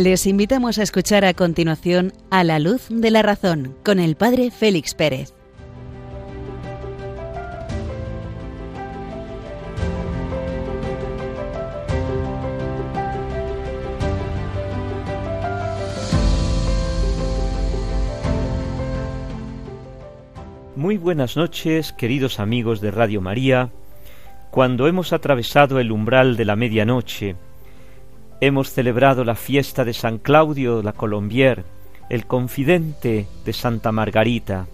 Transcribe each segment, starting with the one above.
Les invitamos a escuchar a continuación A la luz de la razón con el padre Félix Pérez. Muy buenas noches, queridos amigos de Radio María. Cuando hemos atravesado el umbral de la medianoche, hemos celebrado la fiesta de San Claudio la Colombier, el confidente de Santa Margarita,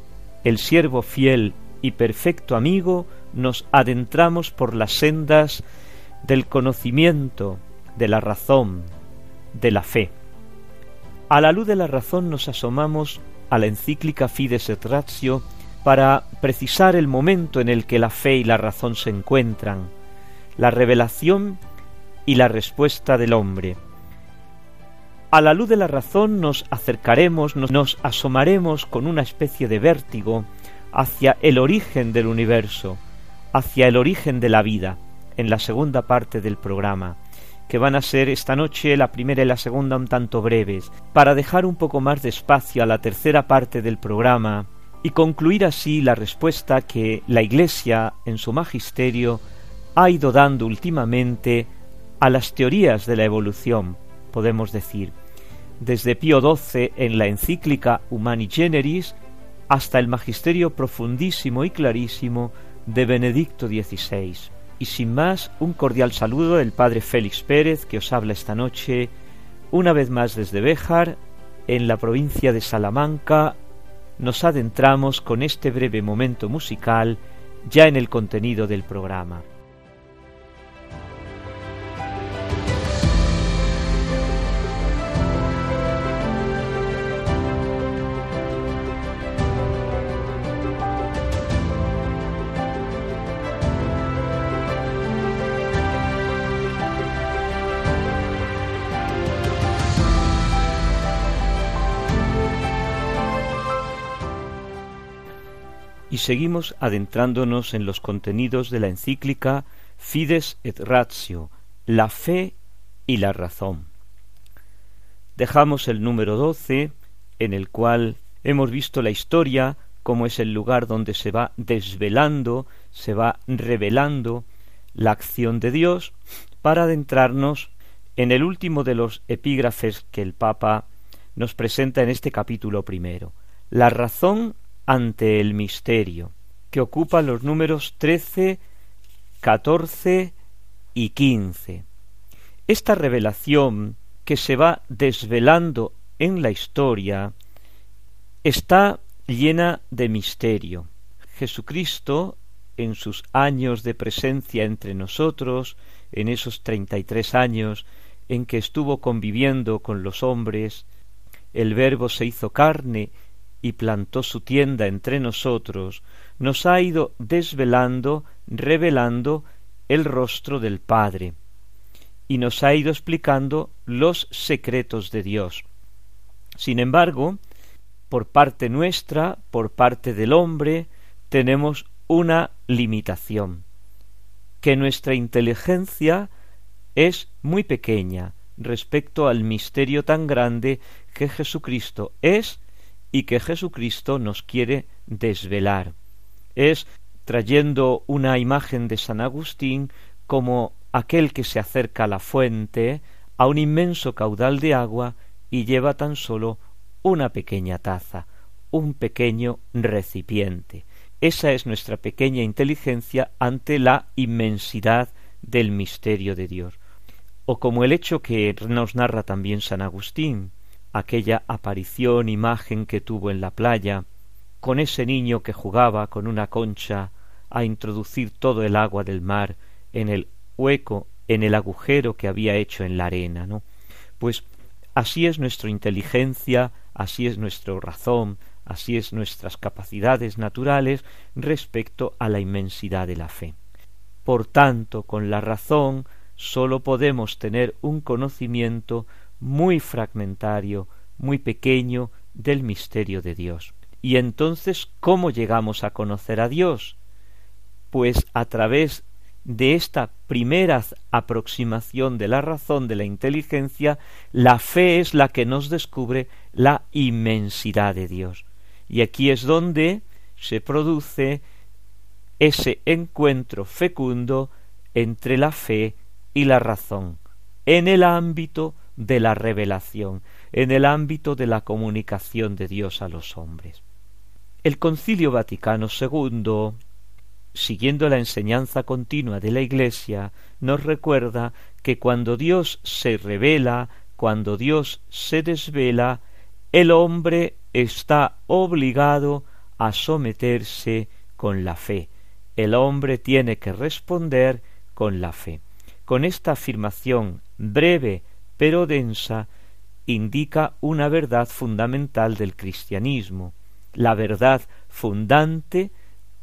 el siervo fiel y perfecto amigo, nos adentramos por las sendas del conocimiento, de la razón, de la fe. A la luz de la razón nos asomamos a la encíclica Fides et Ratio para precisar el momento en el que la fe y la razón se encuentran, la revelación y la respuesta del hombre. A la luz de la razón nos acercaremos, nos, asomaremos con una especie de vértigo hacia el origen del universo, hacia el origen de la vida, en la segunda parte del programa, que van a ser esta noche la primera y la segunda un tanto breves, para dejar un poco más de espacio a la tercera parte del programa y concluir así la respuesta que la Iglesia en su magisterio ha ido dando últimamente a las teorías de la evolución, podemos decir, desde Pío XII en la encíclica Humani Generis hasta el magisterio profundísimo y clarísimo de Benedicto XVI. Y sin más, un cordial saludo del Padre Félix Pérez que os habla esta noche, una vez más desde Béjar, en la provincia de Salamanca, nos adentramos con este breve momento musical ya en el contenido del programa. Y seguimos adentrándonos en los contenidos de la encíclica Fides et Ratio, la fe y la razón. Dejamos el número doce, en el cual hemos visto la historia, como es el lugar donde se va desvelando, se va revelando la acción de Dios, para adentrarnos en el último de los epígrafes que el Papa nos presenta en este capítulo primero, la razón ante el misterio, que ocupa los números trece, catorce y quince. Esta revelación que se va desvelando en la historia está llena de misterio. Jesucristo, en sus años de presencia entre nosotros, en esos treinta y tres años en que estuvo conviviendo con los hombres, el Verbo se hizo carne y plantó su tienda entre nosotros, nos ha ido desvelando, revelando el rostro del Padre, y nos ha ido explicando los secretos de Dios. Sin embargo, por parte nuestra, por parte del hombre, tenemos una limitación, que nuestra inteligencia es muy pequeña respecto al misterio tan grande que Jesucristo es y que Jesucristo nos quiere desvelar. Es trayendo una imagen de San Agustín como aquel que se acerca a la fuente, a un inmenso caudal de agua y lleva tan solo una pequeña taza, un pequeño recipiente. Esa es nuestra pequeña inteligencia ante la inmensidad del misterio de Dios. O como el hecho que nos narra también San Agustín, aquella aparición, imagen que tuvo en la playa, con ese niño que jugaba con una concha a introducir todo el agua del mar en el hueco, en el agujero que había hecho en la arena, ¿no? Pues así es nuestra inteligencia, así es nuestra razón, así es nuestras capacidades naturales respecto a la inmensidad de la fe. Por tanto, con la razón sólo podemos tener un conocimiento muy fragmentario, muy pequeño del misterio de Dios. Y entonces, ¿cómo llegamos a conocer a Dios? Pues a través de esta primera aproximación de la razón, de la inteligencia, la fe es la que nos descubre la inmensidad de Dios. Y aquí es donde se produce ese encuentro fecundo entre la fe y la razón, en el ámbito de la revelación, en el ámbito de la comunicación de Dios a los hombres. El Concilio Vaticano II, siguiendo la enseñanza continua de la Iglesia, nos recuerda que cuando Dios se revela, cuando Dios se desvela, el hombre está obligado a someterse con la fe. El hombre tiene que responder con la fe. Con esta afirmación breve pero densa indica una verdad fundamental del cristianismo, la verdad fundante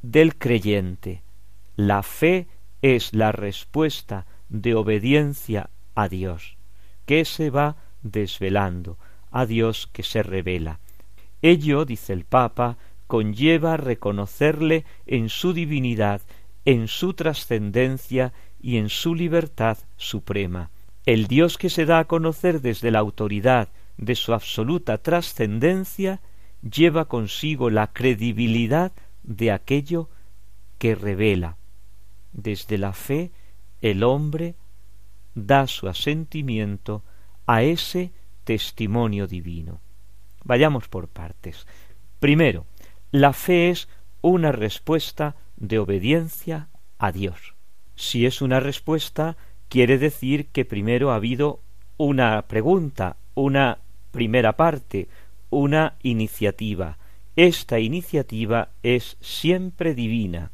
del creyente. La fe es la respuesta de obediencia a Dios, que se va desvelando, a Dios que se revela. Ello, dice el Papa, conlleva reconocerle en su divinidad, en su trascendencia y en su libertad suprema. El Dios que se da a conocer desde la autoridad de su absoluta trascendencia lleva consigo la credibilidad de aquello que revela. Desde la fe el hombre da su asentimiento a ese testimonio divino. Vayamos por partes. Primero, la fe es una respuesta de obediencia a Dios. Si es una respuesta, quiere decir que primero ha habido una pregunta, una primera parte, una iniciativa. Esta iniciativa es siempre divina.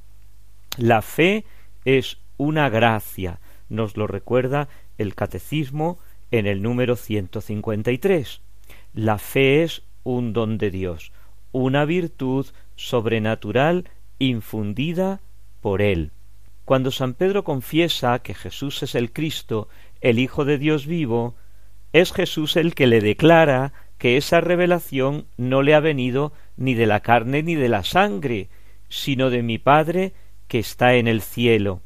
La fe es una gracia, nos lo recuerda el catecismo en el número 153. La fe es un don de Dios, una virtud sobrenatural infundida por Él. Cuando San Pedro confiesa que Jesús es el Cristo, el Hijo de Dios vivo, es Jesús el que le declara que esa revelación no le ha venido ni de la carne ni de la sangre, sino de mi Padre que está en el cielo.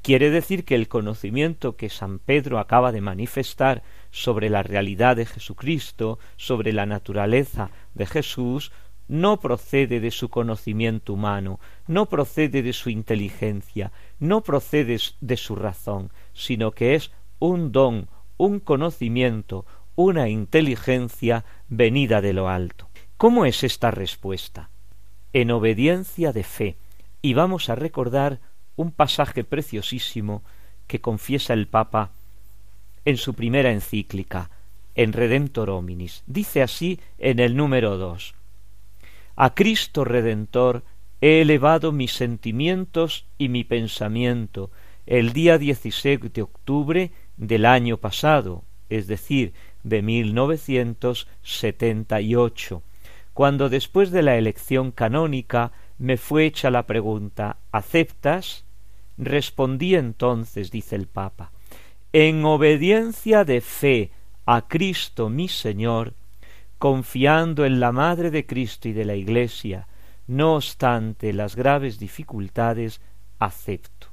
Quiere decir que el conocimiento que San Pedro acaba de manifestar sobre la realidad de Jesucristo, sobre la naturaleza de Jesús, no procede de su conocimiento humano, no procede de su inteligencia, no procede de su razón, sino que es un don, un conocimiento, una inteligencia venida de lo alto. ¿Cómo es esta respuesta? En obediencia de fe. Y vamos a recordar un pasaje preciosísimo que confiesa el Papa en su primera encíclica, en Redentor Hominis. Dice así en el número dos A Cristo Redentor he elevado mis sentimientos y mi pensamiento el día 16 de octubre del año pasado, es decir, de 1978, cuando después de la elección canónica me fue hecha la pregunta ¿aceptas? Respondí entonces, dice el Papa, en obediencia de fe a Cristo mi Señor, confiando en la Madre de Cristo y de la Iglesia, no obstante las graves dificultades, acepto.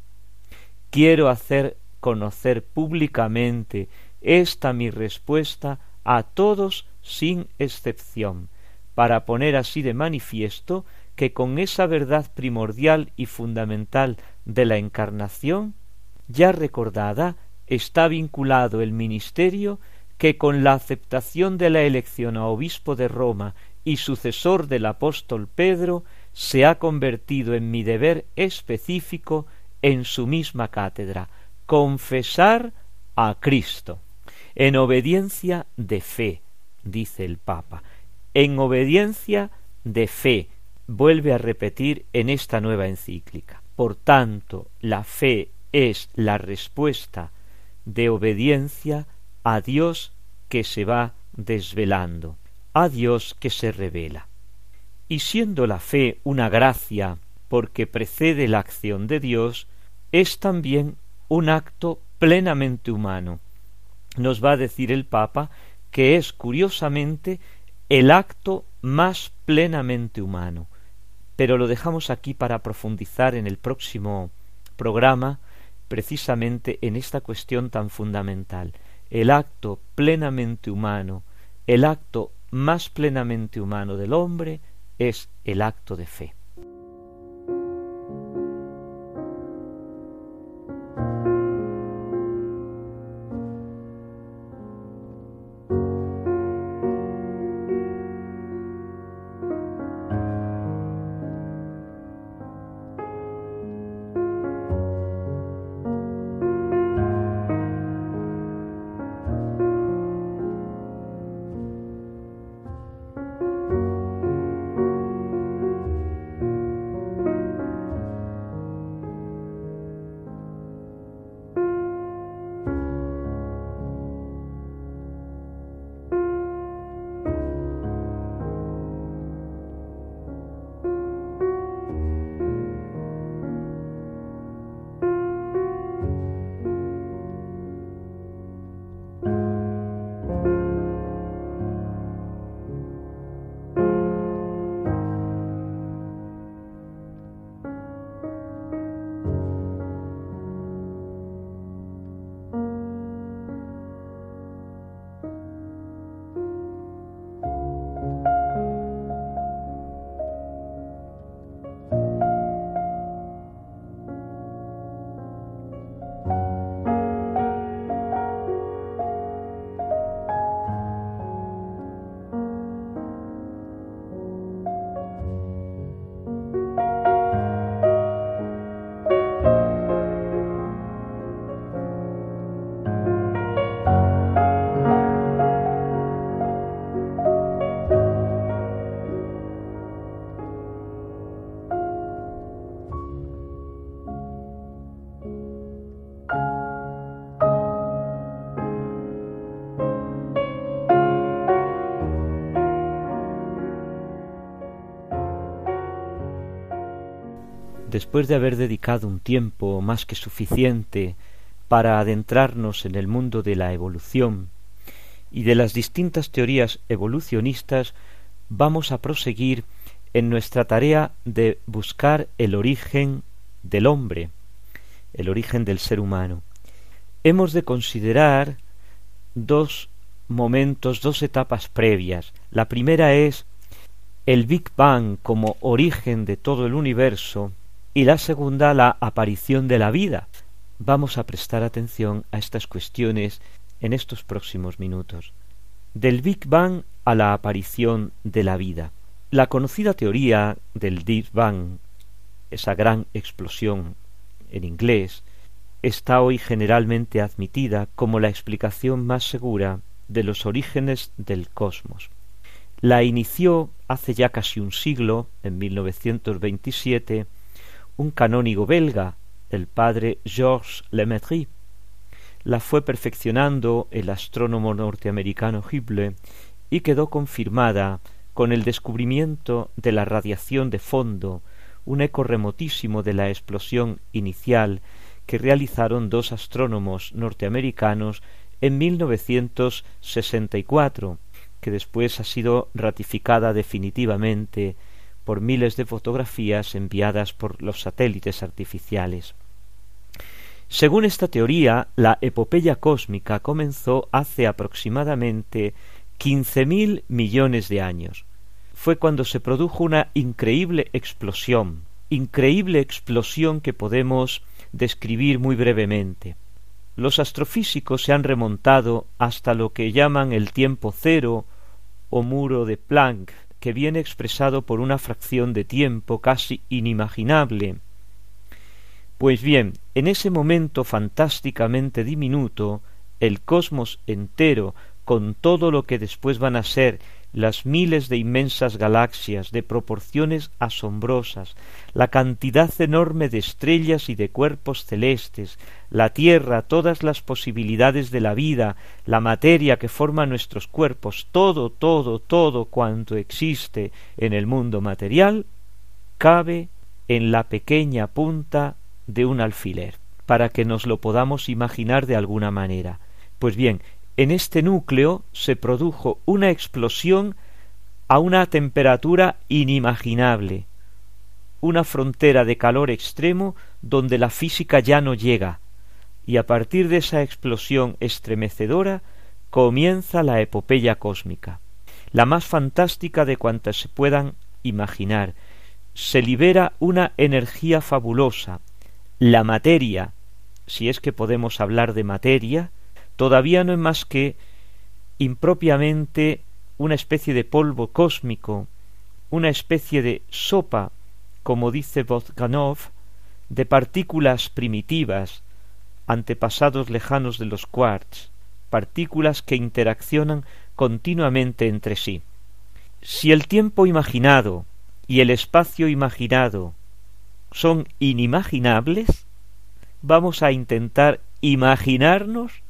Quiero hacer conocer públicamente esta mi respuesta a todos sin excepción, para poner así de manifiesto que con esa verdad primordial y fundamental de la encarnación, ya recordada, está vinculado el ministerio que con la aceptación de la elección a obispo de Roma y sucesor del apóstol Pedro, se ha convertido en mi deber específico en su misma cátedra, confesar a Cristo, en obediencia de fe, dice el Papa, en obediencia de fe, vuelve a repetir en esta nueva encíclica. Por tanto, la fe es la respuesta de obediencia a Dios que se va desvelando, a Dios que se revela. Y siendo la fe una gracia porque precede la acción de Dios, es también un acto plenamente humano. Nos va a decir el Papa que es curiosamente el acto más plenamente humano, pero lo dejamos aquí para profundizar en el próximo programa precisamente en esta cuestión tan fundamental. El acto plenamente humano, el acto más plenamente humano del hombre es el acto de fe. Después de haber dedicado un tiempo más que suficiente para adentrarnos en el mundo de la evolución y de las distintas teorías evolucionistas, vamos a proseguir en nuestra tarea de buscar el origen del hombre, el origen del ser humano. Hemos de considerar dos momentos, dos etapas previas. La primera es el Big Bang como origen de todo el universo y la segunda la aparición de la vida. Vamos a prestar atención a estas cuestiones en estos próximos minutos. Del Big Bang a la aparición de la vida. La conocida teoría del Big Bang, esa gran explosión en inglés, está hoy generalmente admitida como la explicación más segura de los orígenes del cosmos. La inició hace ya casi un siglo, en 1927, un canónigo belga, el padre Georges Lemaitre. La fue perfeccionando el astrónomo norteamericano Hubble y quedó confirmada con el descubrimiento de la radiación de fondo, un eco remotísimo de la explosión inicial que realizaron dos astrónomos norteamericanos en 1964, que después ha sido ratificada definitivamente por miles de fotografías enviadas por los satélites artificiales. Según esta teoría, la epopeya cósmica comenzó hace aproximadamente quince mil millones de años. Fue cuando se produjo una increíble explosión, increíble explosión que podemos describir muy brevemente. Los astrofísicos se han remontado hasta lo que llaman el tiempo cero o muro de Planck, que viene expresado por una fracción de tiempo casi inimaginable. Pues bien, en ese momento fantásticamente diminuto, el cosmos entero, con todo lo que después van a ser las miles de inmensas galaxias de proporciones asombrosas, la cantidad enorme de estrellas y de cuerpos celestes, la Tierra, todas las posibilidades de la vida, la materia que forma nuestros cuerpos, todo, todo, todo cuanto existe en el mundo material, cabe en la pequeña punta de un alfiler, para que nos lo podamos imaginar de alguna manera. Pues bien, en este núcleo se produjo una explosión a una temperatura inimaginable, una frontera de calor extremo donde la física ya no llega, y a partir de esa explosión estremecedora comienza la epopeya cósmica, la más fantástica de cuantas se puedan imaginar. Se libera una energía fabulosa. La materia, si es que podemos hablar de materia, todavía no es más que impropiamente una especie de polvo cósmico, una especie de sopa, como dice Bozganov, de partículas primitivas, antepasados lejanos de los quarks, partículas que interaccionan continuamente entre sí. Si el tiempo imaginado y el espacio imaginado son inimaginables, vamos a intentar imaginarnos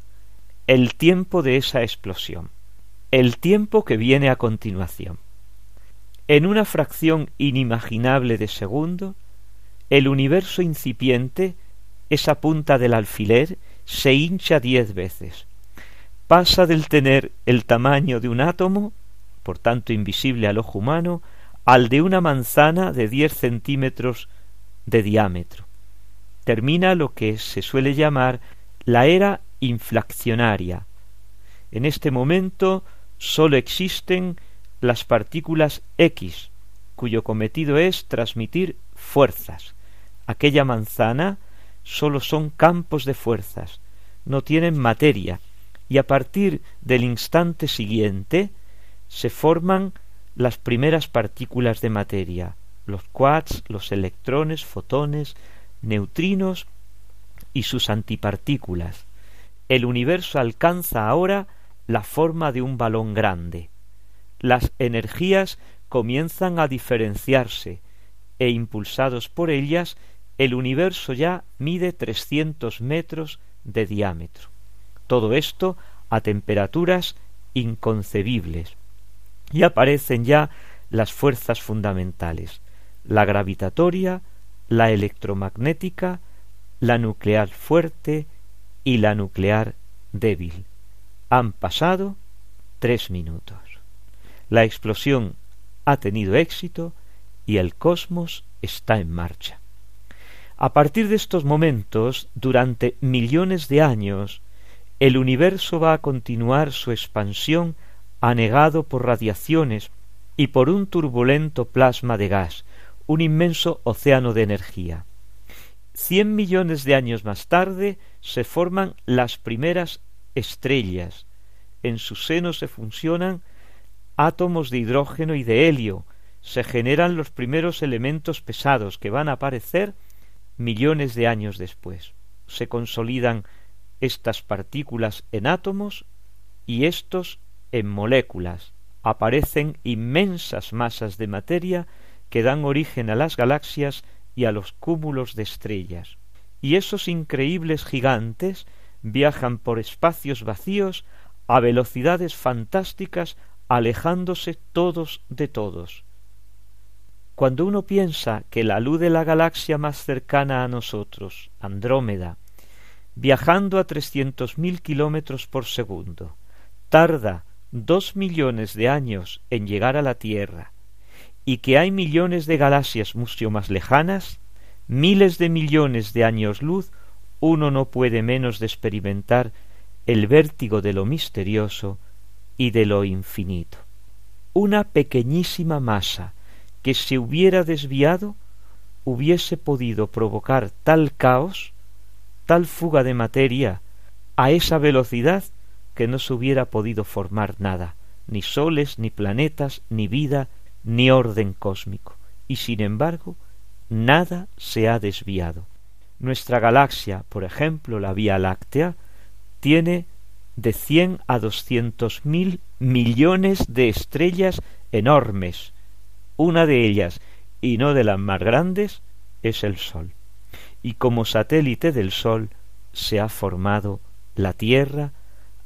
el tiempo de esa explosión, el tiempo que viene a continuación. En una fracción inimaginable de segundo, el universo incipiente, esa punta del alfiler, se hincha diez veces. Pasa del tener el tamaño de un átomo, por tanto invisible al ojo humano, al de una manzana de diez centímetros de diámetro. Termina lo que se suele llamar la era inflacionaria. En este momento sólo existen las partículas X, cuyo cometido es transmitir fuerzas. Aquella manzana sólo son campos de fuerzas, no tienen materia, y a partir del instante siguiente se forman las primeras partículas de materia, los quarks, los electrones, fotones, neutrinos y sus antipartículas. El universo alcanza ahora la forma de un balón grande. Las energías comienzan a diferenciarse e impulsados por ellas el universo ya mide trescientos metros de diámetro. Todo esto a temperaturas inconcebibles. Y aparecen ya las fuerzas fundamentales, la gravitatoria, la electromagnética, la nuclear fuerte y la nuclear débil. Han pasado tres minutos. La explosión ha tenido éxito y el cosmos está en marcha. A partir de estos momentos, durante millones de años, el universo va a continuar su expansión anegado por radiaciones y por un turbulento plasma de gas, un inmenso océano de energía. Cien millones de años más tarde se forman las primeras estrellas. En su seno se funcionan átomos de hidrógeno y de helio, se generan los primeros elementos pesados que van a aparecer millones de años después. Se consolidan estas partículas en átomos y estos en moléculas. Aparecen inmensas masas de materia que dan origen a las galaxias y a los cúmulos de estrellas. Y esos increíbles gigantes viajan por espacios vacíos a velocidades fantásticas alejándose todos de todos. Cuando uno piensa que la luz de la galaxia más cercana a nosotros, Andrómeda, viajando a trescientos mil kilómetros por segundo, tarda dos millones de años en llegar a la Tierra, y que hay millones de galaxias mucho más lejanas, miles de millones de años luz, uno no puede menos de experimentar el vértigo de lo misterioso y de lo infinito. Una pequeñísima masa que se hubiera desviado hubiese podido provocar tal caos tal fuga de materia a esa velocidad que no se hubiera podido formar nada, ni soles, ni planetas, ni vida, ni orden cósmico. Y sin embargo, nada se ha desviado. Nuestra galaxia, por ejemplo, la Vía Láctea, tiene de cien a doscientos mil millones de estrellas enormes. Una de ellas, y no de las más grandes, es el Sol y como satélite del Sol se ha formado la Tierra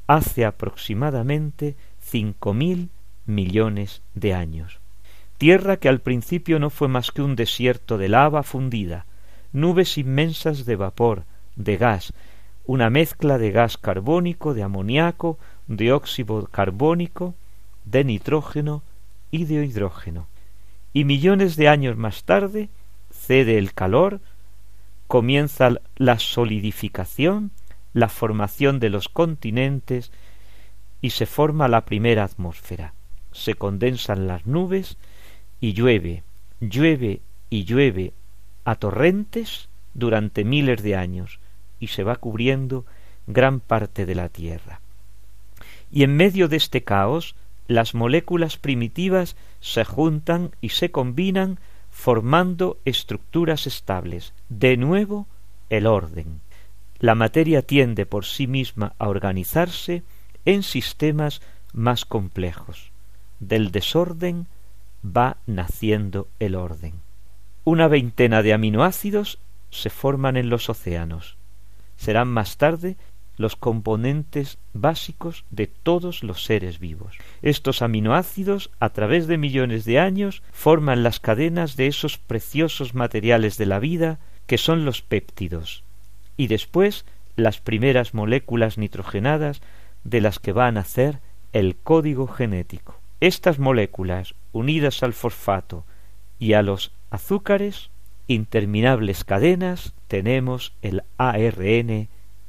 hace aproximadamente cinco mil millones de años. Tierra que al principio no fue más que un desierto de lava fundida, nubes inmensas de vapor, de gas, una mezcla de gas carbónico, de amoníaco, de óxido carbónico, de nitrógeno y de hidrógeno. Y millones de años más tarde cede el calor, comienza la solidificación la formación de los continentes y se forma la primera atmósfera. Se condensan las nubes y llueve, llueve y llueve a torrentes durante miles de años y se va cubriendo gran parte de la Tierra. Y en medio de este caos, las moléculas primitivas se juntan y se combinan formando estructuras estables. De nuevo, el orden. La materia tiende por sí misma a organizarse en sistemas más complejos. Del desorden va naciendo el orden. Una veintena de aminoácidos se forman en los océanos. Serán más tarde los componentes básicos de todos los seres vivos. Estos aminoácidos, a través de millones de años, forman las cadenas de esos preciosos materiales de la vida que son los péptidos, y después las primeras moléculas nitrogenadas de las que va a nacer el código genético. Estas moléculas, unidas al fosfato y a los azúcares, interminables cadenas, tenemos el ARN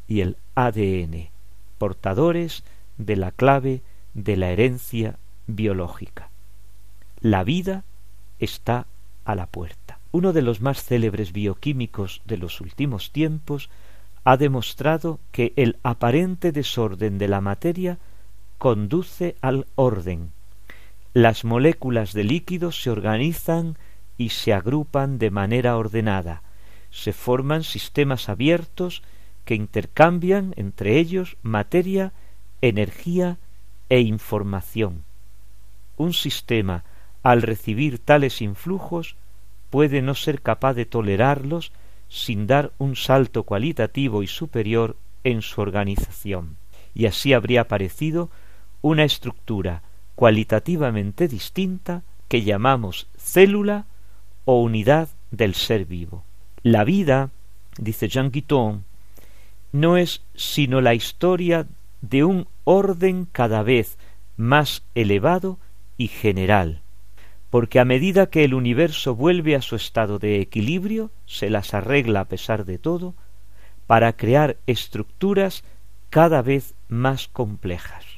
y el ADN, portadores de la clave de la herencia biológica. La vida está a la puerta. Uno de los más célebres bioquímicos de los últimos tiempos ha demostrado que el aparente desorden de la materia conduce al orden. Las moléculas de líquidos se organizan y se agrupan de manera ordenada, se forman sistemas abiertos que intercambian entre ellos materia, energía e información. Un sistema, al recibir tales influjos, puede no ser capaz de tolerarlos sin dar un salto cualitativo y superior en su organización, y así habría aparecido una estructura cualitativamente distinta que llamamos célula o unidad del ser vivo. La vida, dice Jean Guiton, no es sino la historia de un orden cada vez más elevado y general, porque a medida que el universo vuelve a su estado de equilibrio, se las arregla a pesar de todo, para crear estructuras cada vez más complejas.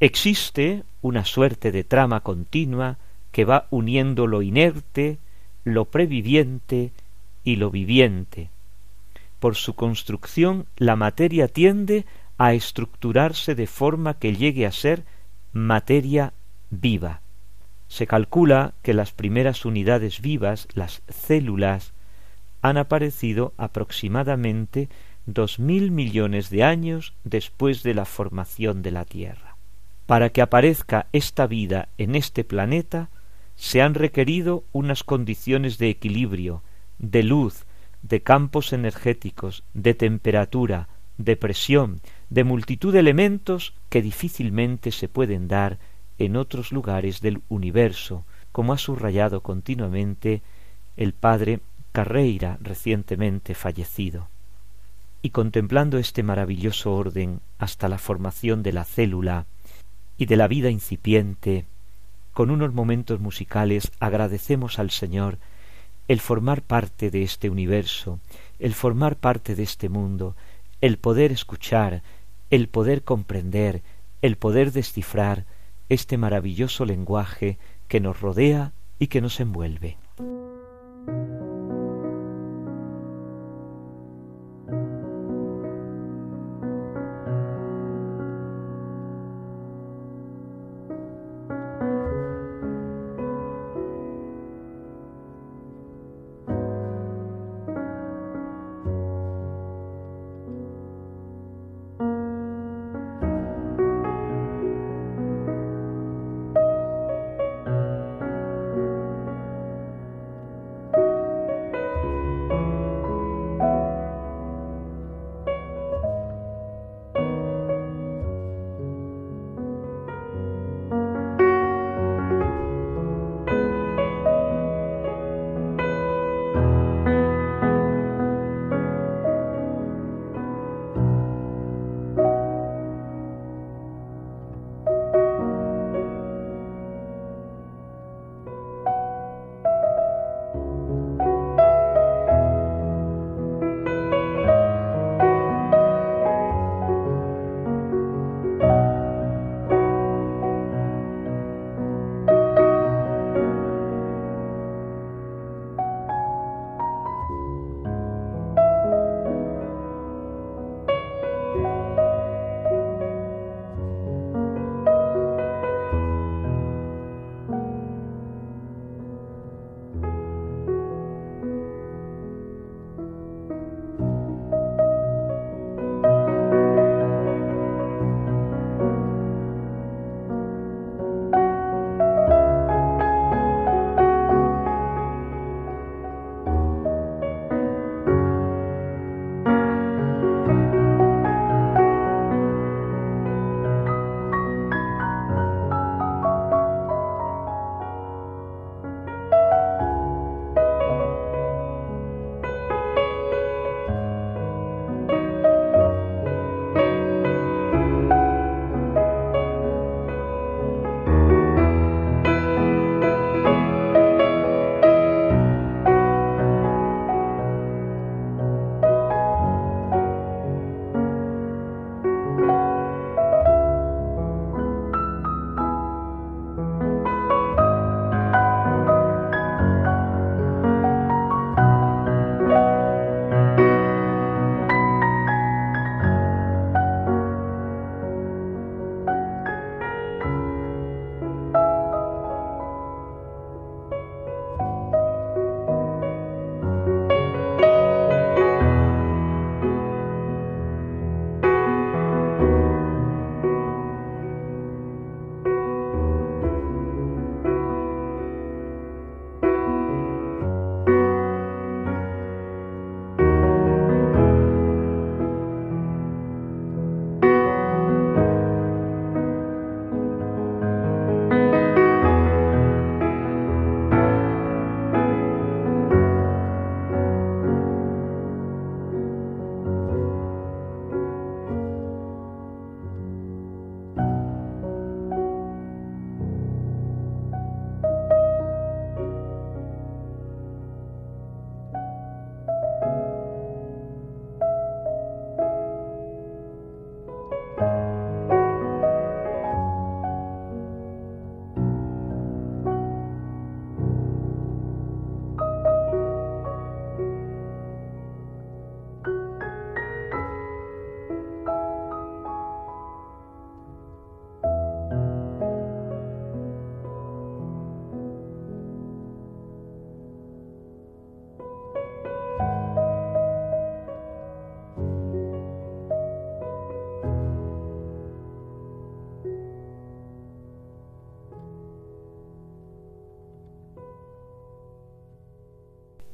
Existe una suerte de trama continua que va uniendo lo inerte, lo previviente y lo viviente, por su construcción la materia tiende a estructurarse de forma que llegue a ser materia viva. Se calcula que las primeras unidades vivas, las células, han aparecido aproximadamente dos mil millones de años después de la formación de la Tierra. Para que aparezca esta vida en este planeta, se han requerido unas condiciones de equilibrio, de luz, de campos energéticos, de temperatura, de presión, de multitud de elementos que difícilmente se pueden dar en otros lugares del universo, como ha subrayado continuamente el padre Carreira recientemente fallecido. Y contemplando este maravilloso orden hasta la formación de la célula y de la vida incipiente, con unos momentos musicales agradecemos al Señor el formar parte de este universo, el formar parte de este mundo, el poder escuchar, el poder comprender, el poder descifrar este maravilloso lenguaje que nos rodea y que nos envuelve.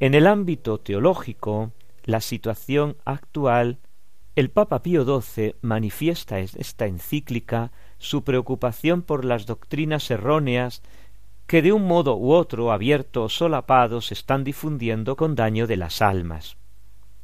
En el ámbito teológico, la situación actual, el Papa Pío XII manifiesta en esta encíclica su preocupación por las doctrinas erróneas que de un modo u otro, abierto o solapado, se están difundiendo con daño de las almas.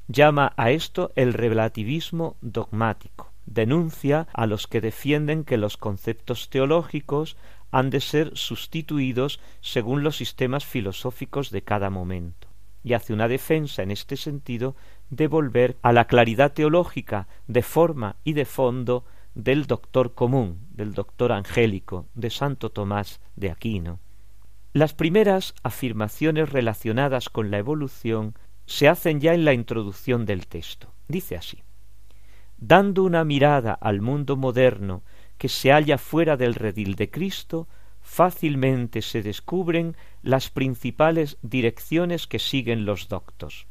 Llama a esto el relativismo dogmático. Denuncia a los que defienden que los conceptos teológicos han de ser sustituidos según los sistemas filosóficos de cada momento y hace una defensa en este sentido de volver a la claridad teológica de forma y de fondo del doctor común, del doctor angélico, de Santo Tomás de Aquino. Las primeras afirmaciones relacionadas con la evolución se hacen ya en la introducción del texto. Dice así Dando una mirada al mundo moderno que se halla fuera del redil de Cristo, fácilmente se descubren las principales direcciones que siguen los doctos.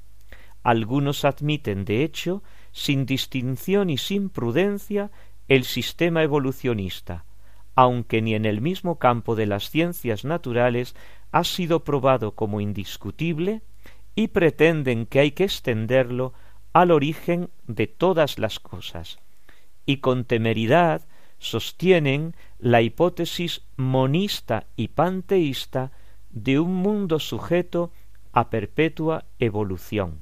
Algunos admiten, de hecho, sin distinción y sin prudencia, el sistema evolucionista, aunque ni en el mismo campo de las ciencias naturales ha sido probado como indiscutible, y pretenden que hay que extenderlo al origen de todas las cosas, y con temeridad sostienen la hipótesis monista y panteísta de un mundo sujeto a perpetua evolución.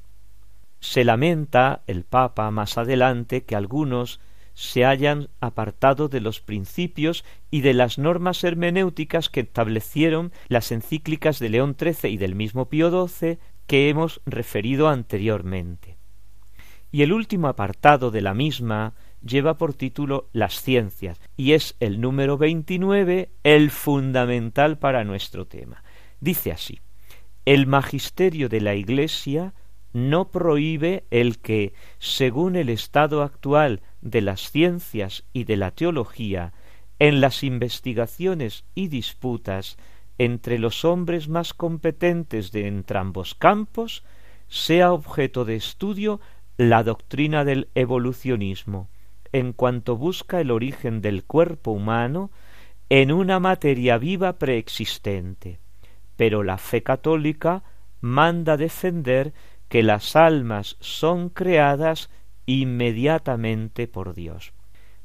Se lamenta el Papa más adelante que algunos se hayan apartado de los principios y de las normas hermenéuticas que establecieron las encíclicas de León XIII y del mismo Pío XII que hemos referido anteriormente. Y el último apartado de la misma lleva por título Las ciencias y es el número 29 el fundamental para nuestro tema. Dice así, el magisterio de la Iglesia no prohíbe el que, según el estado actual de las ciencias y de la teología, en las investigaciones y disputas entre los hombres más competentes de entrambos campos, sea objeto de estudio la doctrina del evolucionismo, en cuanto busca el origen del cuerpo humano en una materia viva preexistente. Pero la fe católica manda defender que las almas son creadas inmediatamente por Dios.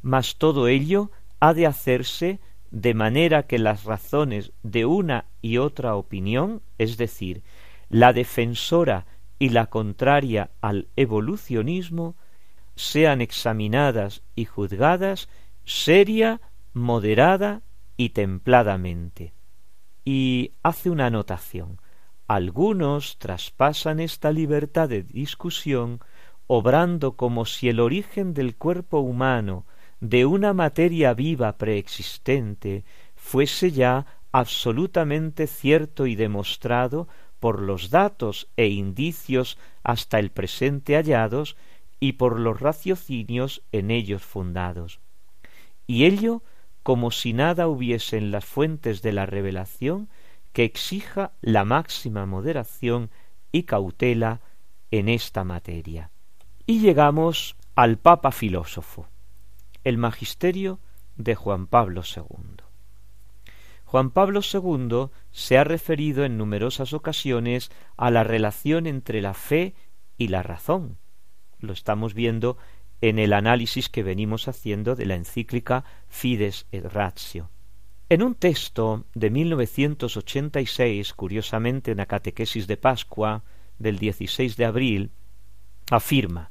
Mas todo ello ha de hacerse de manera que las razones de una y otra opinión, es decir, la defensora y la contraria al evolucionismo, sean examinadas y juzgadas seria, moderada y templadamente. Y hace una anotación. Algunos traspasan esta libertad de discusión obrando como si el origen del cuerpo humano de una materia viva preexistente fuese ya absolutamente cierto y demostrado por los datos e indicios hasta el presente hallados y por los raciocinios en ellos fundados. Y ello como si nada hubiese en las fuentes de la revelación que exija la máxima moderación y cautela en esta materia. Y llegamos al Papa filósofo, el magisterio de Juan Pablo II. Juan Pablo II se ha referido en numerosas ocasiones a la relación entre la fe y la razón, lo estamos viendo en el análisis que venimos haciendo de la encíclica Fides et Ratio. En un texto de 1986, curiosamente una catequesis de Pascua del 16 de abril, afirma,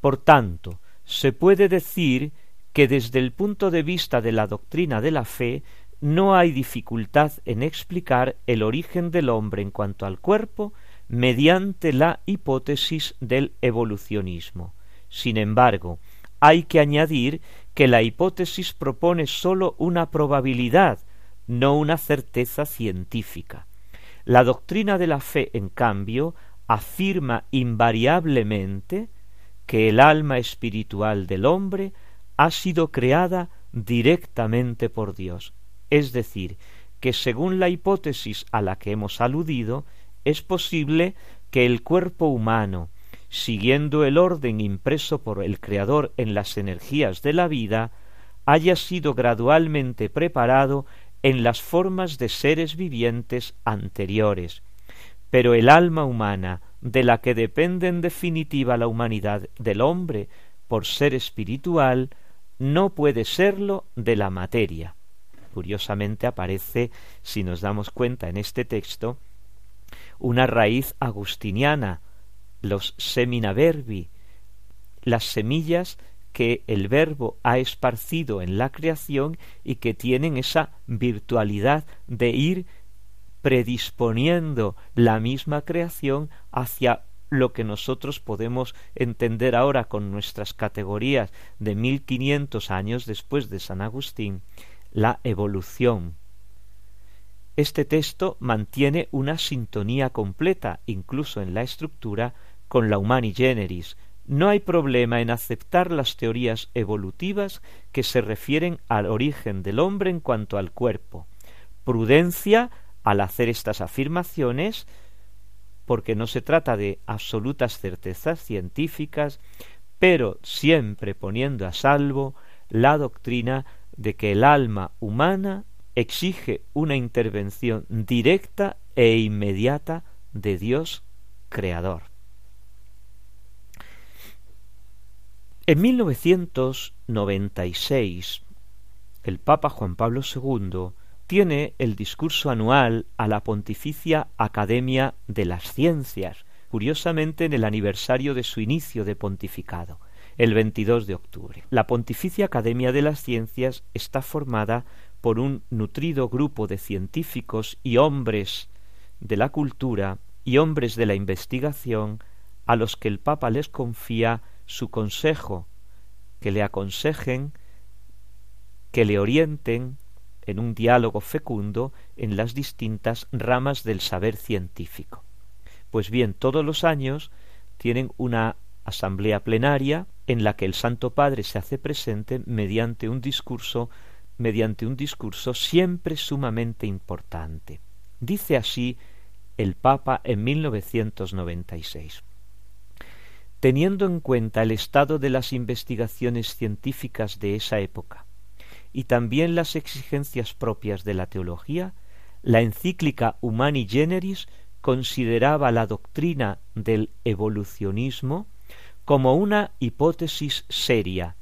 Por tanto, se puede decir que desde el punto de vista de la doctrina de la fe no hay dificultad en explicar el origen del hombre en cuanto al cuerpo mediante la hipótesis del evolucionismo. Sin embargo, hay que añadir que la hipótesis propone sólo una probabilidad, no una certeza científica. La doctrina de la fe, en cambio, afirma invariablemente que el alma espiritual del hombre ha sido creada directamente por Dios, es decir, que según la hipótesis a la que hemos aludido, es posible que el cuerpo humano, siguiendo el orden impreso por el Creador en las energías de la vida, haya sido gradualmente preparado en las formas de seres vivientes anteriores, pero el alma humana, de la que depende en definitiva la humanidad del hombre por ser espiritual, no puede serlo de la materia. Curiosamente aparece, si nos damos cuenta en este texto, una raíz agustiniana, los semina verbi, las semillas que el verbo ha esparcido en la creación y que tienen esa virtualidad de ir predisponiendo la misma creación hacia lo que nosotros podemos entender ahora con nuestras categorías de mil quinientos años después de San Agustín, la evolución. Este texto mantiene una sintonía completa, incluso en la estructura, con la Humani Generis. No hay problema en aceptar las teorías evolutivas que se refieren al origen del hombre en cuanto al cuerpo. Prudencia al hacer estas afirmaciones, porque no se trata de absolutas certezas científicas, pero siempre poniendo a salvo la doctrina de que el alma humana exige una intervención directa e inmediata de Dios Creador. En 1996, el Papa Juan Pablo II tiene el discurso anual a la Pontificia Academia de las Ciencias, curiosamente en el aniversario de su inicio de pontificado, el 22 de octubre. La Pontificia Academia de las Ciencias está formada por un nutrido grupo de científicos y hombres de la cultura y hombres de la investigación a los que el Papa les confía su consejo, que le aconsejen, que le orienten, en un diálogo fecundo en las distintas ramas del saber científico. Pues bien, todos los años tienen una asamblea plenaria en la que el Santo Padre se hace presente mediante un discurso mediante un discurso siempre sumamente importante. Dice así el Papa en 1996. Teniendo en cuenta el estado de las investigaciones científicas de esa época, y también las exigencias propias de la teología, la encíclica Humani Generis consideraba la doctrina del evolucionismo como una hipótesis seria,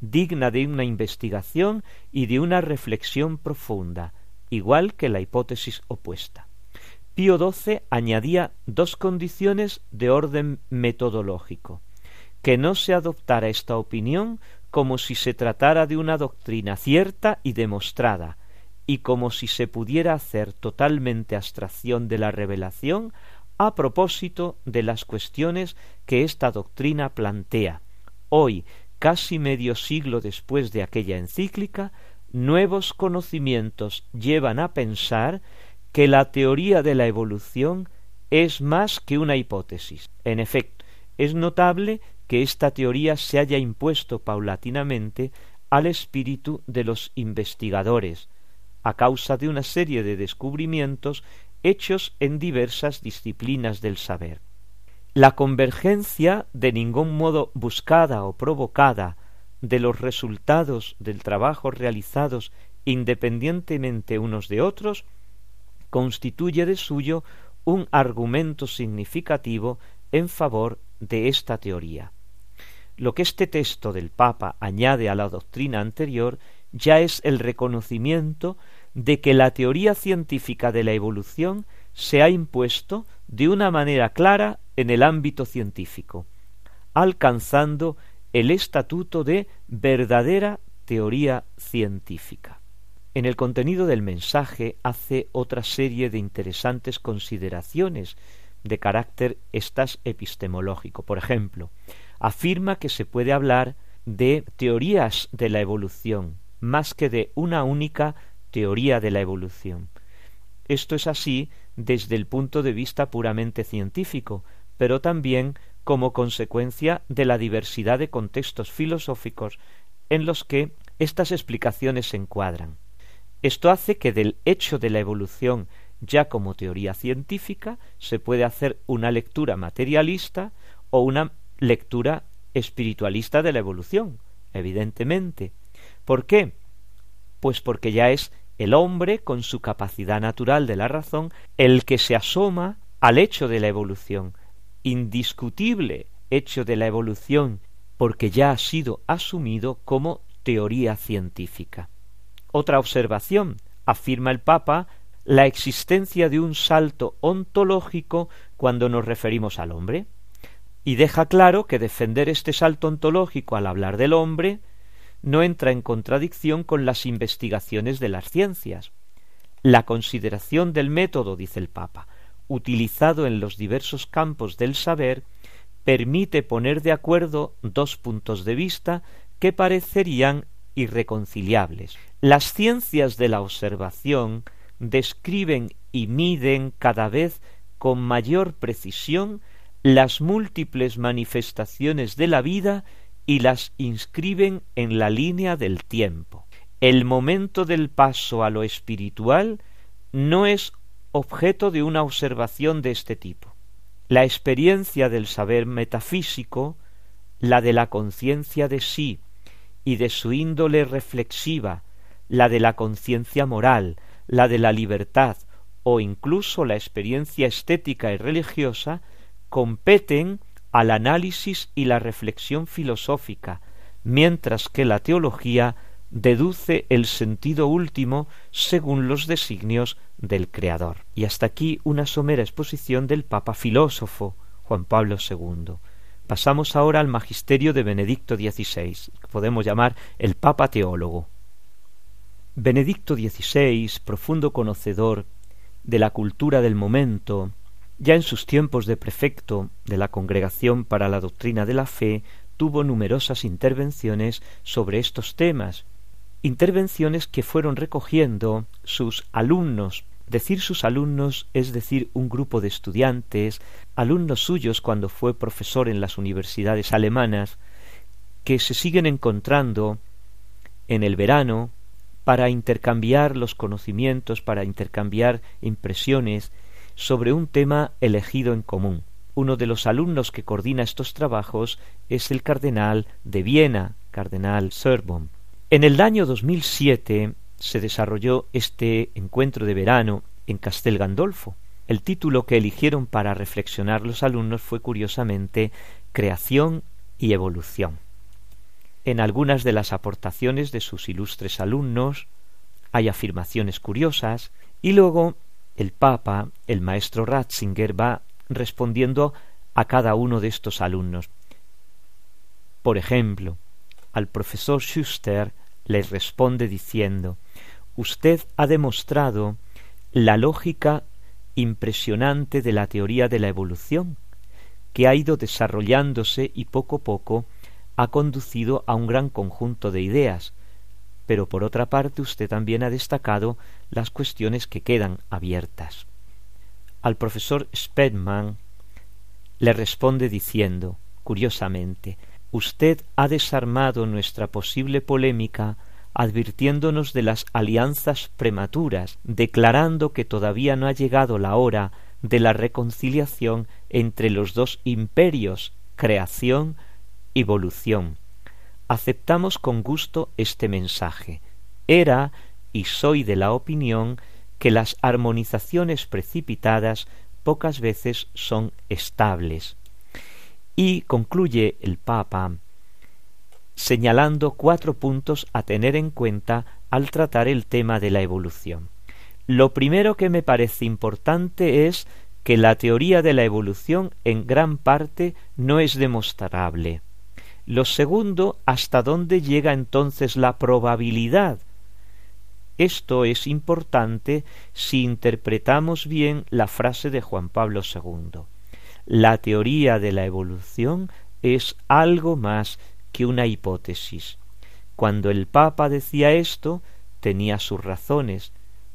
digna de una investigación y de una reflexión profunda, igual que la hipótesis opuesta. Pío XII añadía dos condiciones de orden metodológico que no se adoptara esta opinión como si se tratara de una doctrina cierta y demostrada, y como si se pudiera hacer totalmente abstracción de la revelación a propósito de las cuestiones que esta doctrina plantea. Hoy, casi medio siglo después de aquella encíclica, nuevos conocimientos llevan a pensar que la teoría de la evolución es más que una hipótesis. En efecto, es notable que esta teoría se haya impuesto paulatinamente al espíritu de los investigadores, a causa de una serie de descubrimientos hechos en diversas disciplinas del saber. La convergencia, de ningún modo buscada o provocada, de los resultados del trabajo realizados independientemente unos de otros, constituye de suyo un argumento significativo en favor de esta teoría. Lo que este texto del Papa añade a la doctrina anterior ya es el reconocimiento de que la teoría científica de la evolución se ha impuesto de una manera clara en el ámbito científico, alcanzando el estatuto de verdadera teoría científica. En el contenido del mensaje hace otra serie de interesantes consideraciones de carácter estas epistemológico. Por ejemplo, afirma que se puede hablar de teorías de la evolución, más que de una única teoría de la evolución. Esto es así desde el punto de vista puramente científico, pero también como consecuencia de la diversidad de contextos filosóficos en los que estas explicaciones se encuadran. Esto hace que del hecho de la evolución ya como teoría científica se puede hacer una lectura materialista o una lectura espiritualista de la evolución, evidentemente. ¿Por qué? Pues porque ya es el hombre, con su capacidad natural de la razón, el que se asoma al hecho de la evolución, indiscutible hecho de la evolución, porque ya ha sido asumido como teoría científica. Otra observación, afirma el Papa, la existencia de un salto ontológico cuando nos referimos al hombre, y deja claro que defender este salto ontológico al hablar del hombre no entra en contradicción con las investigaciones de las ciencias. La consideración del método, dice el Papa, utilizado en los diversos campos del saber, permite poner de acuerdo dos puntos de vista que parecerían irreconciliables. Las ciencias de la observación describen y miden cada vez con mayor precisión las múltiples manifestaciones de la vida y las inscriben en la línea del tiempo. El momento del paso a lo espiritual no es objeto de una observación de este tipo. La experiencia del saber metafísico, la de la conciencia de sí y de su índole reflexiva, la de la conciencia moral, la de la libertad o incluso la experiencia estética y religiosa, competen al análisis y la reflexión filosófica, mientras que la teología deduce el sentido último según los designios del Creador. Y hasta aquí una somera exposición del Papa filósofo Juan Pablo II. Pasamos ahora al magisterio de Benedicto XVI, que podemos llamar el Papa teólogo. Benedicto XVI, profundo conocedor de la cultura del momento, ya en sus tiempos de prefecto de la Congregación para la Doctrina de la Fe, tuvo numerosas intervenciones sobre estos temas, intervenciones que fueron recogiendo sus alumnos. Decir sus alumnos es decir un grupo de estudiantes, alumnos suyos cuando fue profesor en las universidades alemanas, que se siguen encontrando en el verano para intercambiar los conocimientos, para intercambiar impresiones sobre un tema elegido en común. Uno de los alumnos que coordina estos trabajos es el cardenal de Viena, cardenal Sorbonne. En el año 2007 se desarrolló este encuentro de verano en Castel Gandolfo. El título que eligieron para reflexionar los alumnos fue curiosamente Creación y Evolución. En algunas de las aportaciones de sus ilustres alumnos hay afirmaciones curiosas y luego el Papa, el maestro Ratzinger, va respondiendo a cada uno de estos alumnos. Por ejemplo, al profesor Schuster le responde diciendo Usted ha demostrado la lógica impresionante de la teoría de la evolución, que ha ido desarrollándose y poco a poco ha conducido a un gran conjunto de ideas, pero por otra parte usted también ha destacado las cuestiones que quedan abiertas. Al profesor Spedman le responde diciendo, curiosamente, usted ha desarmado nuestra posible polémica advirtiéndonos de las alianzas prematuras, declarando que todavía no ha llegado la hora de la reconciliación entre los dos imperios, creación y evolución. Aceptamos con gusto este mensaje. Era y soy de la opinión que las armonizaciones precipitadas pocas veces son estables. Y concluye el Papa señalando cuatro puntos a tener en cuenta al tratar el tema de la evolución. Lo primero que me parece importante es que la teoría de la evolución en gran parte no es demostrable. Lo segundo, hasta dónde llega entonces la probabilidad. Esto es importante si interpretamos bien la frase de Juan Pablo II. La teoría de la evolución es algo más que una hipótesis. Cuando el Papa decía esto, tenía sus razones,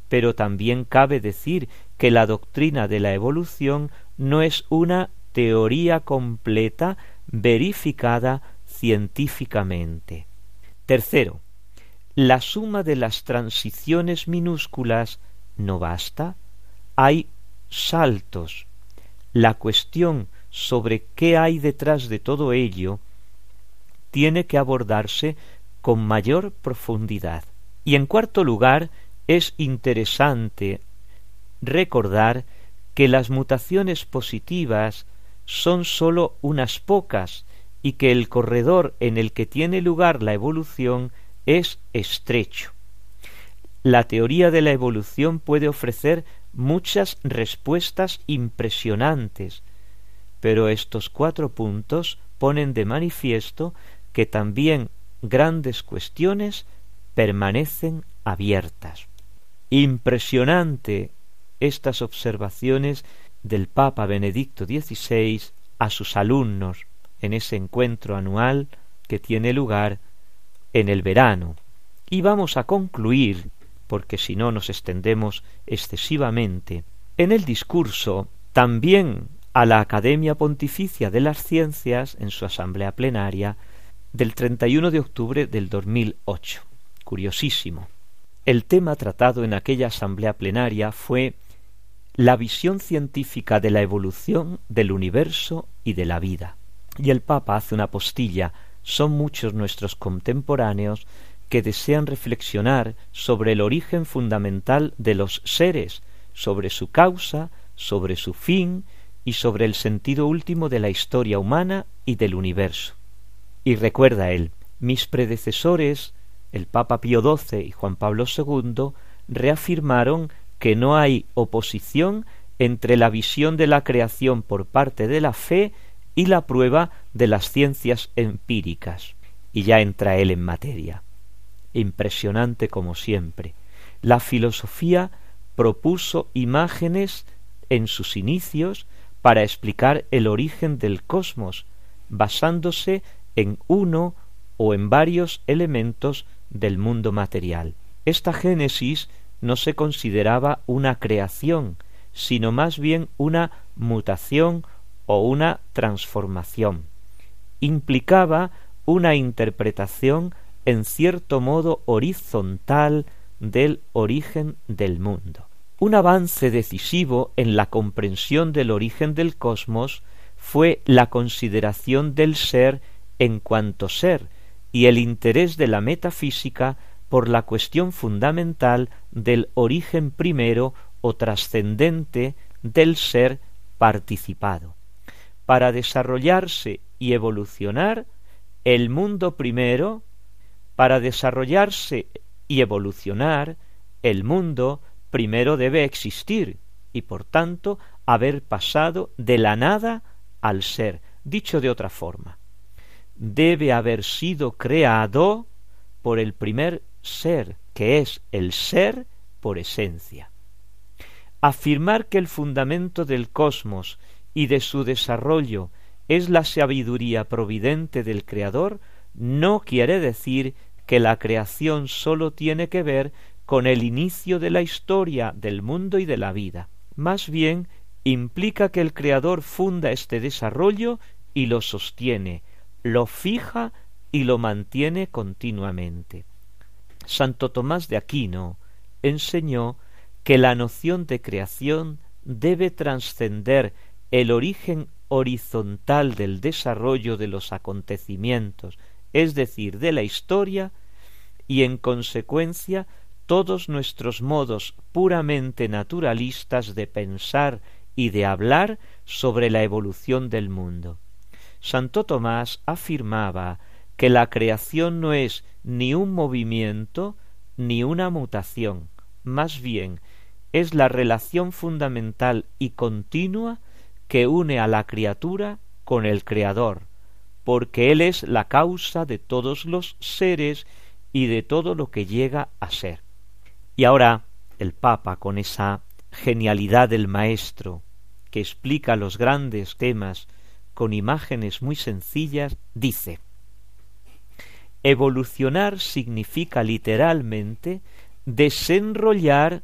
pero también cabe decir que la doctrina de la evolución no es una teoría completa verificada científicamente. Tercero, la suma de las transiciones minúsculas no basta, hay saltos. La cuestión sobre qué hay detrás de todo ello tiene que abordarse con mayor profundidad. Y en cuarto lugar, es interesante recordar que las mutaciones positivas son sólo unas pocas y que el corredor en el que tiene lugar la evolución es estrecho. La teoría de la evolución puede ofrecer muchas respuestas impresionantes, pero estos cuatro puntos ponen de manifiesto que también grandes cuestiones permanecen abiertas. Impresionante estas observaciones del Papa Benedicto XVI a sus alumnos en ese encuentro anual que tiene lugar en el verano. Y vamos a concluir, porque si no nos extendemos excesivamente, en el discurso también a la Academia Pontificia de las Ciencias en su asamblea plenaria del 31 de octubre del 2008. Curiosísimo. El tema tratado en aquella asamblea plenaria fue la visión científica de la evolución del universo y de la vida. Y el Papa hace una postilla. Son muchos nuestros contemporáneos que desean reflexionar sobre el origen fundamental de los seres, sobre su causa, sobre su fin y sobre el sentido último de la historia humana y del universo. Y recuerda él, mis predecesores, el Papa Pío XII y Juan Pablo II, reafirmaron que no hay oposición entre la visión de la creación por parte de la fe y la prueba de las ciencias empíricas. Y ya entra él en materia. Impresionante como siempre. La filosofía propuso imágenes en sus inicios para explicar el origen del cosmos, basándose en uno o en varios elementos del mundo material. Esta génesis no se consideraba una creación, sino más bien una mutación o una transformación. Implicaba una interpretación en cierto modo horizontal del origen del mundo. Un avance decisivo en la comprensión del origen del cosmos fue la consideración del ser en cuanto ser y el interés de la metafísica por la cuestión fundamental del origen primero o trascendente del ser participado. Para desarrollarse y evolucionar, el mundo primero, para desarrollarse y evolucionar, el mundo primero debe existir y por tanto haber pasado de la nada al ser. Dicho de otra forma, debe haber sido creado por el primer ser, que es el ser por esencia. Afirmar que el fundamento del cosmos y de su desarrollo es la sabiduría providente del Creador no quiere decir que la creación sólo tiene que ver con el inicio de la historia del mundo y de la vida. Más bien implica que el Creador funda este desarrollo y lo sostiene, lo fija y lo mantiene continuamente. Santo Tomás de Aquino enseñó que la noción de creación debe trascender el origen horizontal del desarrollo de los acontecimientos, es decir, de la historia, y en consecuencia todos nuestros modos puramente naturalistas de pensar y de hablar sobre la evolución del mundo. Santo Tomás afirmaba que la creación no es ni un movimiento ni una mutación, más bien es la relación fundamental y continua que une a la criatura con el Creador, porque Él es la causa de todos los seres y de todo lo que llega a ser. Y ahora el Papa, con esa genialidad del Maestro, que explica los grandes temas con imágenes muy sencillas, dice Evolucionar significa literalmente desenrollar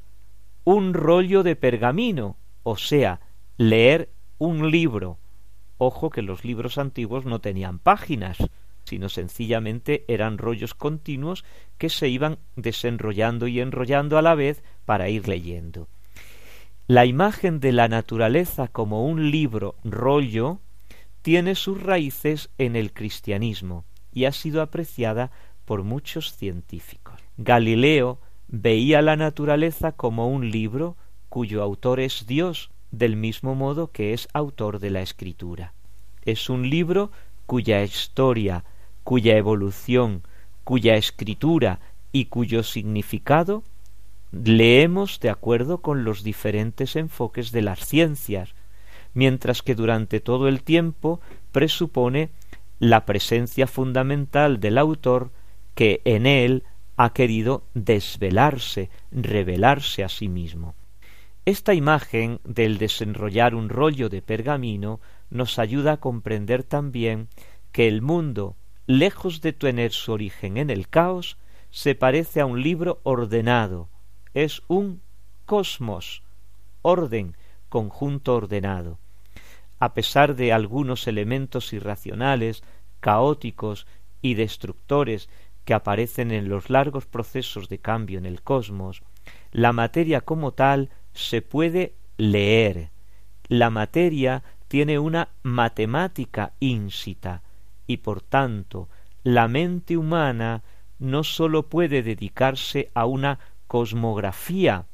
un rollo de pergamino, o sea, leer un libro. Ojo que los libros antiguos no tenían páginas, sino sencillamente eran rollos continuos que se iban desenrollando y enrollando a la vez para ir leyendo. La imagen de la naturaleza como un libro rollo tiene sus raíces en el cristianismo y ha sido apreciada por muchos científicos. Galileo veía la naturaleza como un libro cuyo autor es Dios del mismo modo que es autor de la escritura. Es un libro cuya historia, cuya evolución, cuya escritura y cuyo significado leemos de acuerdo con los diferentes enfoques de las ciencias, mientras que durante todo el tiempo presupone la presencia fundamental del autor que en él ha querido desvelarse, revelarse a sí mismo. Esta imagen del desenrollar un rollo de pergamino nos ayuda a comprender también que el mundo, lejos de tener su origen en el caos, se parece a un libro ordenado, es un cosmos, orden, conjunto ordenado. A pesar de algunos elementos irracionales, caóticos y destructores que aparecen en los largos procesos de cambio en el cosmos, la materia como tal se puede leer. La materia tiene una matemática ínsita y por tanto la mente humana no sólo puede dedicarse a una cosmografía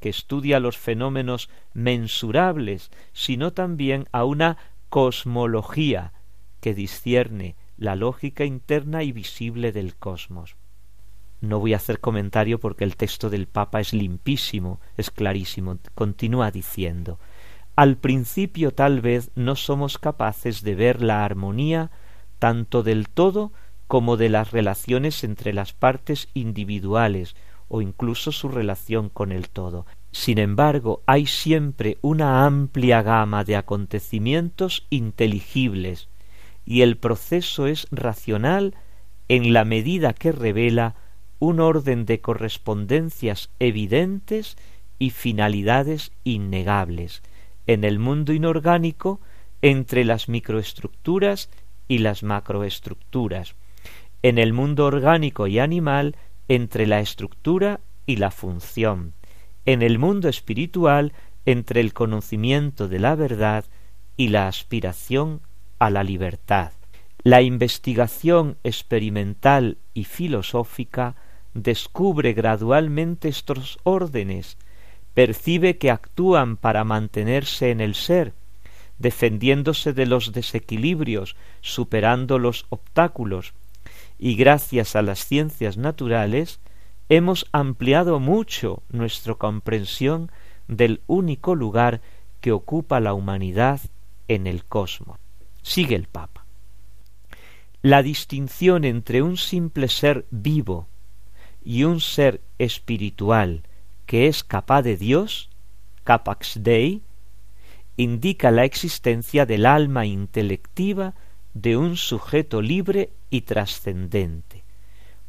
que estudia los fenómenos mensurables, sino también a una cosmología que discierne la lógica interna y visible del cosmos. No voy a hacer comentario porque el texto del Papa es limpísimo, es clarísimo. Continúa diciendo Al principio tal vez no somos capaces de ver la armonía tanto del todo como de las relaciones entre las partes individuales o incluso su relación con el todo. Sin embargo, hay siempre una amplia gama de acontecimientos inteligibles, y el proceso es racional en la medida que revela un orden de correspondencias evidentes y finalidades innegables en el mundo inorgánico entre las microestructuras y las macroestructuras, en el mundo orgánico y animal entre la estructura y la función, en el mundo espiritual entre el conocimiento de la verdad y la aspiración a la libertad. La investigación experimental y filosófica descubre gradualmente estos órdenes, percibe que actúan para mantenerse en el ser, defendiéndose de los desequilibrios, superando los obstáculos, y gracias a las ciencias naturales hemos ampliado mucho nuestra comprensión del único lugar que ocupa la humanidad en el cosmos. Sigue el Papa. La distinción entre un simple ser vivo y un ser espiritual que es capaz de Dios, capax Dei, indica la existencia del alma intelectiva de un sujeto libre y trascendente.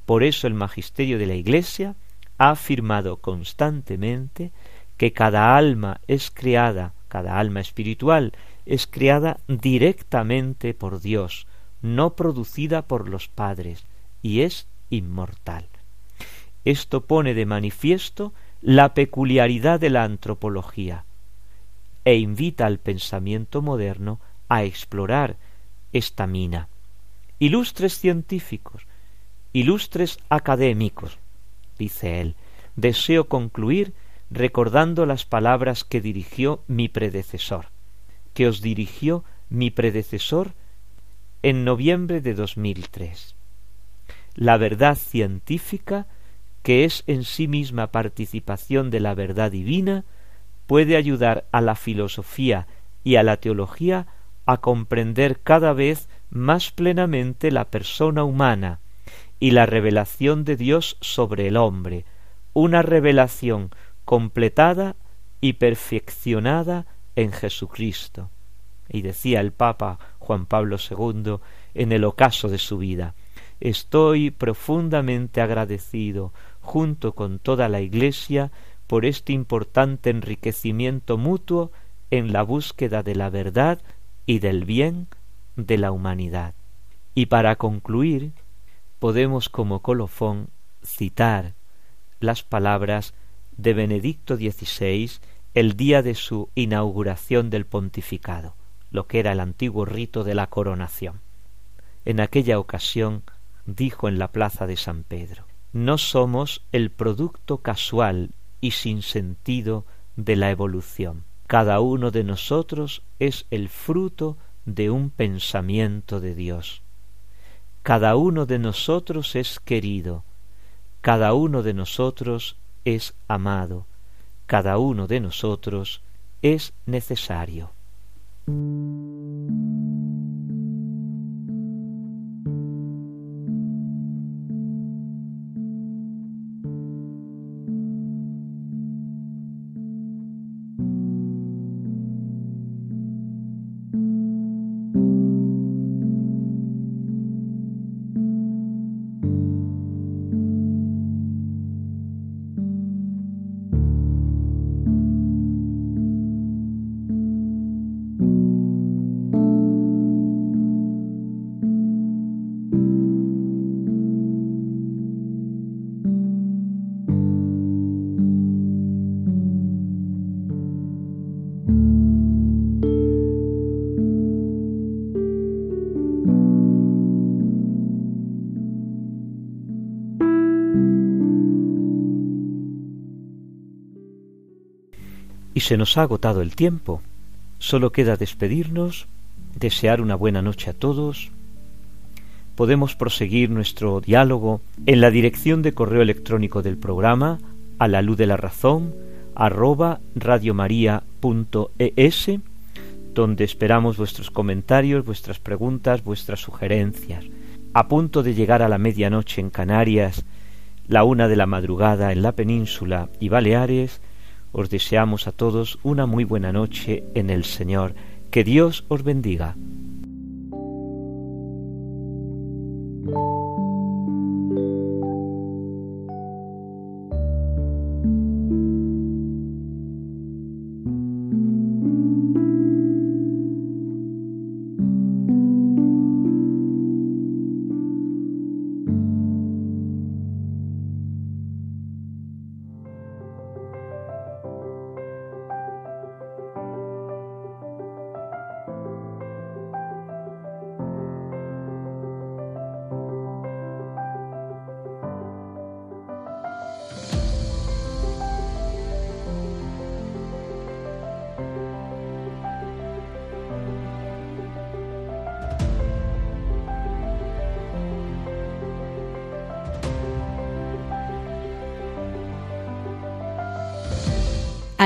Por eso el magisterio de la Iglesia ha afirmado constantemente que cada alma es creada, cada alma espiritual es creada directamente por Dios, no producida por los padres, y es inmortal. Esto pone de manifiesto la peculiaridad de la antropología e invita al pensamiento moderno a explorar esta mina. Ilustres científicos, ilustres académicos, dice él, deseo concluir recordando las palabras que dirigió mi predecesor, que os dirigió mi predecesor en noviembre de 2003. La verdad científica, que es en sí misma participación de la verdad divina, puede ayudar a la filosofía y a la teología a comprender cada vez más plenamente la persona humana y la revelación de Dios sobre el hombre, una revelación completada y perfeccionada en Jesucristo. Y decía el Papa Juan Pablo II en el ocaso de su vida, estoy profundamente agradecido junto con toda la Iglesia por este importante enriquecimiento mutuo en la búsqueda de la verdad y del bien de la humanidad. Y para concluir, podemos como colofón citar las palabras de Benedicto XVI el día de su inauguración del pontificado, lo que era el antiguo rito de la coronación. En aquella ocasión dijo en la plaza de San Pedro, no somos el producto casual y sin sentido de la evolución, Cada uno de nosotros es el fruto de un pensamiento de Dios. Cada uno de nosotros es querido, cada uno de nosotros es amado, cada uno de nosotros es necesario. Se nos ha agotado el tiempo. Solo queda despedirnos, desear una buena noche a todos. Podemos proseguir nuestro diálogo en la dirección de correo electrónico del programa a la luz de la razón arroba radiomaria.es donde esperamos vuestros comentarios, vuestras preguntas, vuestras sugerencias. A punto de llegar a la medianoche en Canarias, la una de la madrugada en la península y Baleares, os deseamos a todos una muy buena noche en el Señor. Que Dios os bendiga.